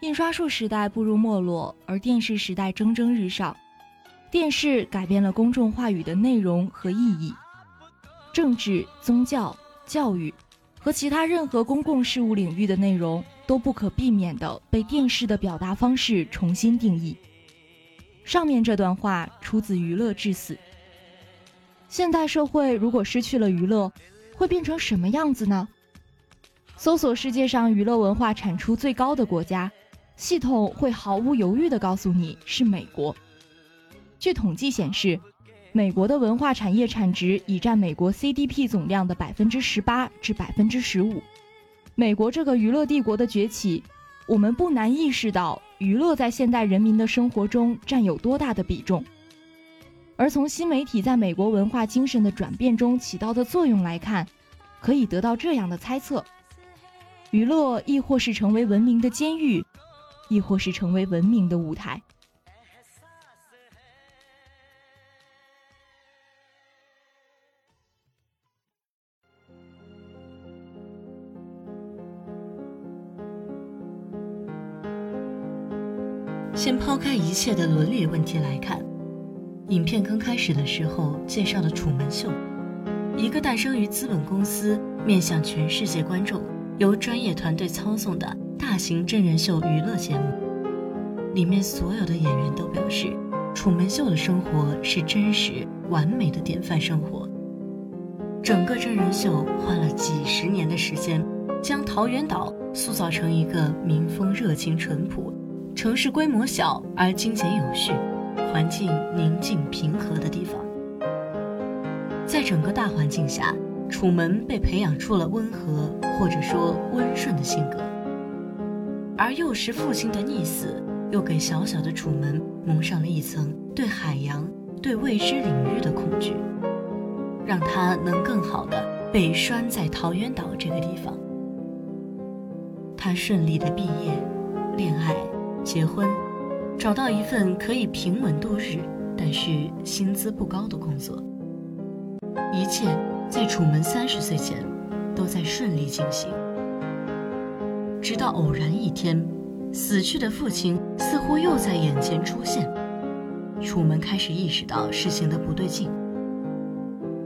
印刷术时代步入没落，而电视时代蒸蒸日上。电视改变了公众话语的内容和意义，政治、宗教、教育和其他任何公共事务领域的内容都不可避免地被电视的表达方式重新定义。上面这段话出自《娱乐至死》。现代社会如果失去了娱乐，会变成什么样子呢？搜索世界上娱乐文化产出最高的国家，系统会毫无犹豫地告诉你是美国。据统计显示，美国的文化产业产值已占美国 CDP 总量的百分之十八至百分之十五。美国这个娱乐帝国的崛起，我们不难意识到娱乐在现代人民的生活中占有多大的比重。而从新媒体在美国文化精神的转变中起到的作用来看，可以得到这样的猜测。娱乐亦或是成为文明的监狱，亦或是成为文明的舞台。先抛开一切的伦理问题来看，影片刚开始的时候介绍了《楚门秀》，一个诞生于资本公司、面向全世界观众。由专业团队操纵的大型真人秀娱乐节目，里面所有的演员都表示，楚门秀的生活是真实完美的典范生活。整个真人秀花了几十年的时间，将桃源岛塑造成一个民风热情淳朴、城市规模小而精简有序、环境宁静平和的地方。在整个大环境下。楚门被培养出了温和或者说温顺的性格，而幼时父亲的溺死，又给小小的楚门蒙上了一层对海洋、对未知领域的恐惧，让他能更好的被拴在桃源岛这个地方。他顺利的毕业、恋爱、结婚，找到一份可以平稳度日，但是薪资不高的工作，一切。在楚门三十岁前，都在顺利进行。直到偶然一天，死去的父亲似乎又在眼前出现，楚门开始意识到事情的不对劲，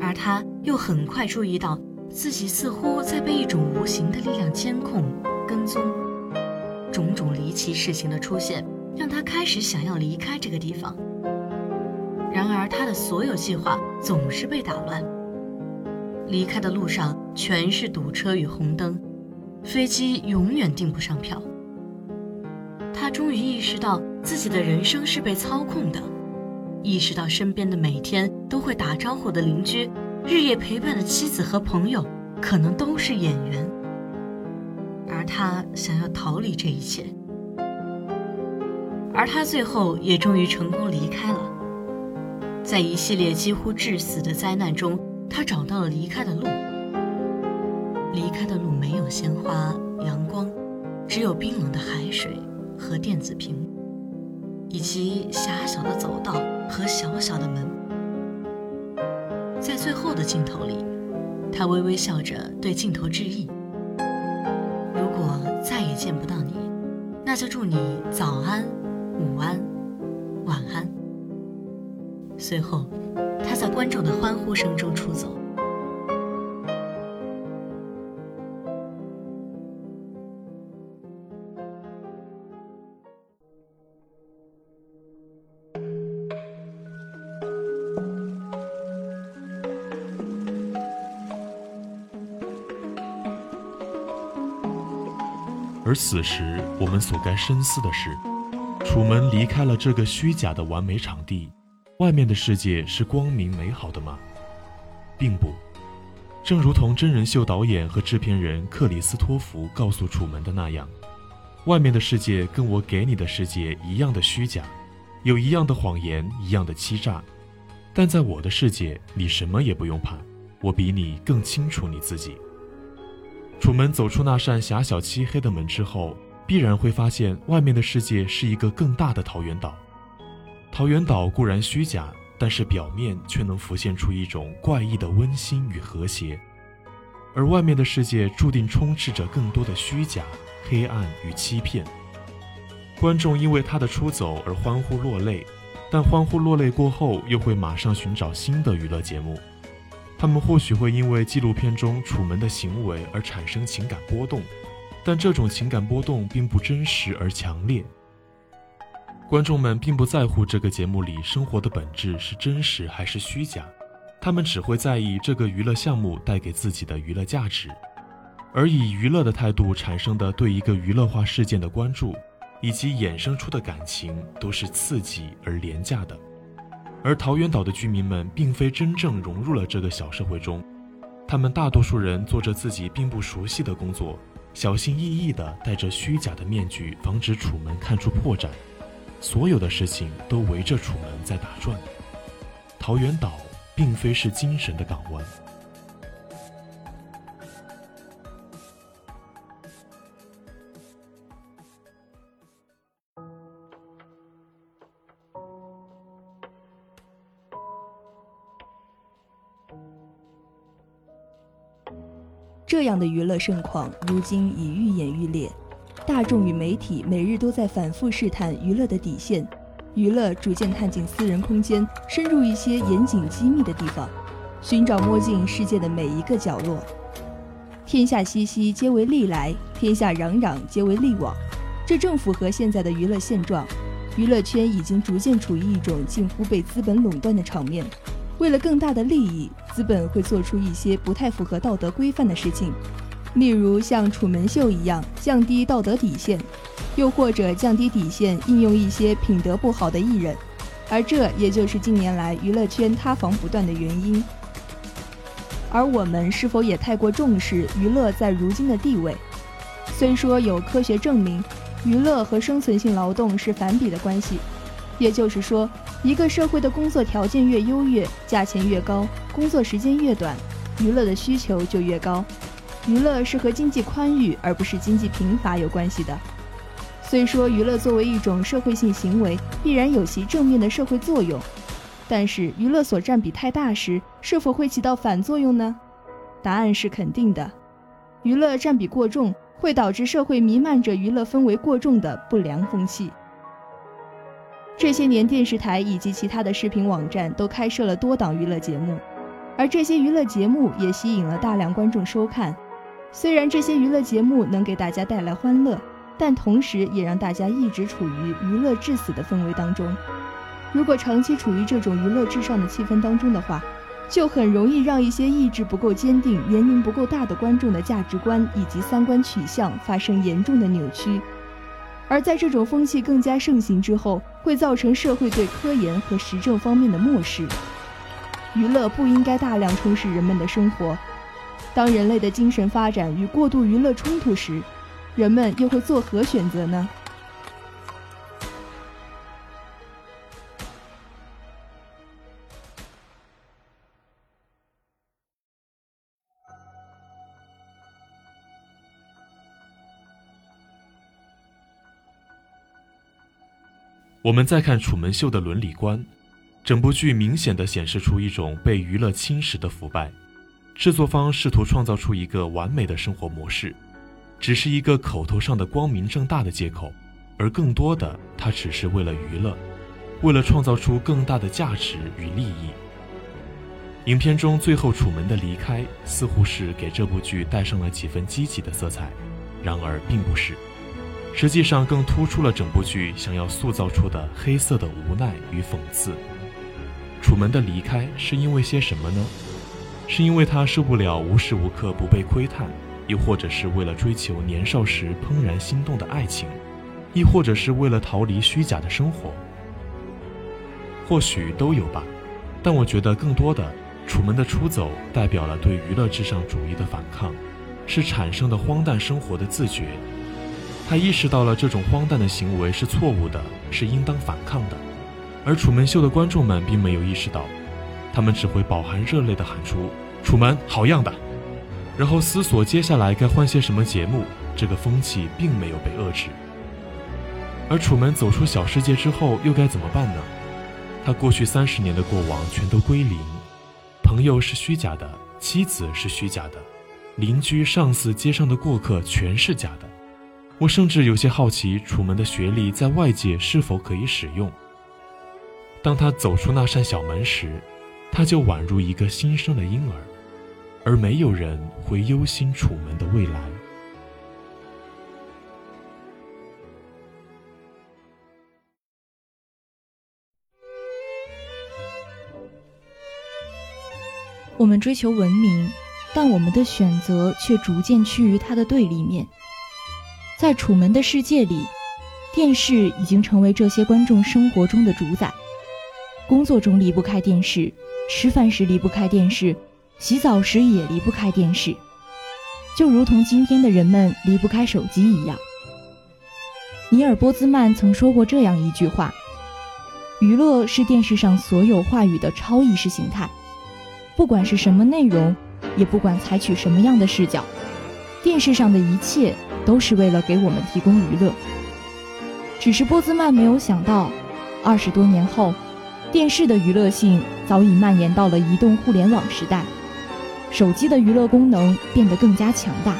而他又很快注意到自己似乎在被一种无形的力量监控、跟踪。种种离奇事情的出现，让他开始想要离开这个地方。然而，他的所有计划总是被打乱。离开的路上全是堵车与红灯，飞机永远订不上票。他终于意识到自己的人生是被操控的，意识到身边的每天都会打招呼的邻居，日夜陪伴的妻子和朋友，可能都是演员。而他想要逃离这一切，而他最后也终于成功离开了，在一系列几乎致死的灾难中。他找到了离开的路，离开的路没有鲜花、阳光，只有冰冷的海水和电子屏，以及狭小的走道和小小的门。在最后的镜头里，他微微笑着对镜头致意：“如果再也见不到你，那就祝你早安、午安、晚安。”随后。他在观众的欢呼声中出走。而此时，我们所该深思的是，楚门离开了这个虚假的完美场地。外面的世界是光明美好的吗？并不，正如同真人秀导演和制片人克里斯托弗告诉楚门的那样，外面的世界跟我给你的世界一样的虚假，有一样的谎言，一样的欺诈。但在我的世界，你什么也不用怕，我比你更清楚你自己。楚门走出那扇狭小漆黑的门之后，必然会发现外面的世界是一个更大的桃源岛。桃源岛固然虚假，但是表面却能浮现出一种怪异的温馨与和谐，而外面的世界注定充斥着更多的虚假、黑暗与欺骗。观众因为他的出走而欢呼落泪，但欢呼落泪过后，又会马上寻找新的娱乐节目。他们或许会因为纪录片中楚门的行为而产生情感波动，但这种情感波动并不真实而强烈。观众们并不在乎这个节目里生活的本质是真实还是虚假，他们只会在意这个娱乐项目带给自己的娱乐价值，而以娱乐的态度产生的对一个娱乐化事件的关注，以及衍生出的感情，都是刺激而廉价的。而桃源岛的居民们并非真正融入了这个小社会中，他们大多数人做着自己并不熟悉的工作，小心翼翼地戴着虚假的面具，防止楚门看出破绽。所有的事情都围着楚门在打转。桃源岛并非是精神的港湾。这样的娱乐盛况，如今已愈演愈烈。大众与媒体每日都在反复试探娱乐的底线，娱乐逐渐探进私人空间，深入一些严谨机密的地方，寻找摸进世界的每一个角落。天下熙熙，皆为利来；天下攘攘，皆为利往。这正符合现在的娱乐现状。娱乐圈已经逐渐处于一种近乎被资本垄断的场面。为了更大的利益，资本会做出一些不太符合道德规范的事情，例如像《楚门秀》一样降低道德底线，又或者降低底线应用一些品德不好的艺人，而这也就是近年来娱乐圈塌房不断的原因。而我们是否也太过重视娱乐在如今的地位？虽说有科学证明，娱乐和生存性劳动是反比的关系。也就是说，一个社会的工作条件越优越，价钱越高，工作时间越短，娱乐的需求就越高。娱乐是和经济宽裕而不是经济贫乏有关系的。虽说娱乐作为一种社会性行为，必然有其正面的社会作用，但是娱乐所占比太大时，是否会起到反作用呢？答案是肯定的。娱乐占比过重，会导致社会弥漫着娱乐氛围过重的不良风气。这些年，电视台以及其他的视频网站都开设了多档娱乐节目，而这些娱乐节目也吸引了大量观众收看。虽然这些娱乐节目能给大家带来欢乐，但同时也让大家一直处于娱乐至死的氛围当中。如果长期处于这种娱乐至上的气氛当中的话，就很容易让一些意志不够坚定、年龄不够大的观众的价值观以及三观取向发生严重的扭曲。而在这种风气更加盛行之后，会造成社会对科研和实证方面的漠视。娱乐不应该大量充斥人们的生活。当人类的精神发展与过度娱乐冲突时，人们又会作何选择呢？我们再看《楚门秀》的伦理观，整部剧明显的显示出一种被娱乐侵蚀的腐败。制作方试图创造出一个完美的生活模式，只是一个口头上的光明正大的借口，而更多的，它只是为了娱乐，为了创造出更大的价值与利益。影片中最后楚门的离开，似乎是给这部剧带上了几分积极的色彩，然而并不是。实际上，更突出了整部剧想要塑造出的黑色的无奈与讽刺。楚门的离开是因为些什么呢？是因为他受不了无时无刻不被窥探，又或者是为了追求年少时怦然心动的爱情，亦或者是为了逃离虚假的生活？或许都有吧。但我觉得更多的，楚门的出走代表了对娱乐至上主义的反抗，是产生的荒诞生活的自觉。他意识到了这种荒诞的行为是错误的，是应当反抗的，而楚门秀的观众们并没有意识到，他们只会饱含热泪地喊出“楚门好样的”，然后思索接下来该换些什么节目。这个风气并没有被遏制。而楚门走出小世界之后又该怎么办呢？他过去三十年的过往全都归零，朋友是虚假的，妻子是虚假的，邻居、上司、街上的过客全是假的。我甚至有些好奇，楚门的学历在外界是否可以使用。当他走出那扇小门时，他就宛如一个新生的婴儿，而没有人会忧心楚门的未来。我们追求文明，但我们的选择却逐渐趋于它的对立面。在楚门的世界里，电视已经成为这些观众生活中的主宰。工作中离不开电视，吃饭时离不开电视，洗澡时也离不开电视，就如同今天的人们离不开手机一样。尼尔·波兹曼曾说过这样一句话：“娱乐是电视上所有话语的超意识形态。”不管是什么内容，也不管采取什么样的视角，电视上的一切都是为了给我们提供娱乐。只是波兹曼没有想到，二十多年后，电视的娱乐性早已蔓延到了移动互联网时代，手机的娱乐功能变得更加强大，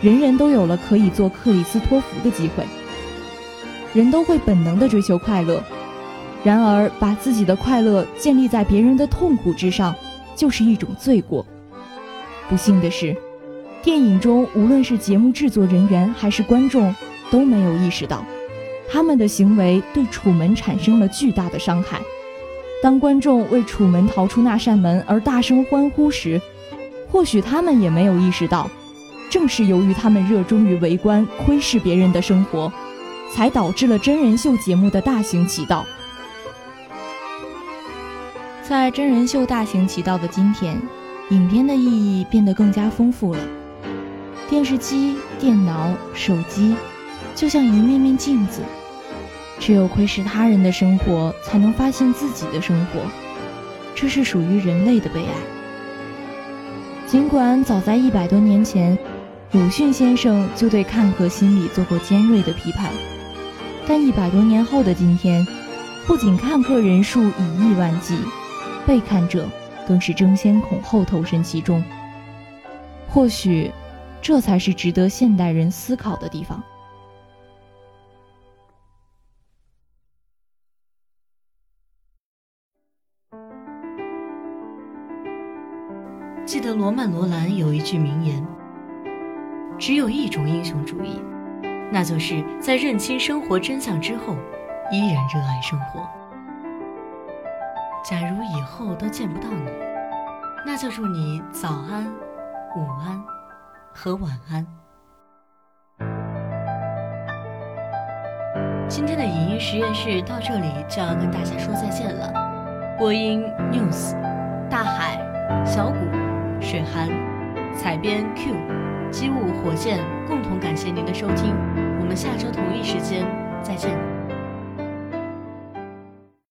人人都有了可以做克里斯托弗的机会。人都会本能地追求快乐，然而把自己的快乐建立在别人的痛苦之上。就是一种罪过。不幸的是，电影中无论是节目制作人员还是观众都没有意识到，他们的行为对楚门产生了巨大的伤害。当观众为楚门逃出那扇门而大声欢呼时，或许他们也没有意识到，正是由于他们热衷于围观、窥视别人的生活，才导致了真人秀节目的大行其道。在真人秀大行其道的今天，影片的意义变得更加丰富了。电视机、电脑、手机，就像一面面镜子，只有窥视他人的生活，才能发现自己的生活。这是属于人类的悲哀。尽管早在一百多年前，鲁迅先生就对看客心理做过尖锐的批判，但一百多年后的今天，不仅看客人数以亿万计。被看者更是争先恐后投身其中。或许，这才是值得现代人思考的地方。记得罗曼·罗兰有一句名言：“只有一种英雄主义，那就是在认清生活真相之后，依然热爱生活。”假如以后都见不到你，那就祝你早安、午安和晚安。今天的影音实验室到这里就要跟大家说再见了。播音 News、大海、小谷、水寒、采编 Q、机务火箭共同感谢您的收听，我们下周同一时间再见。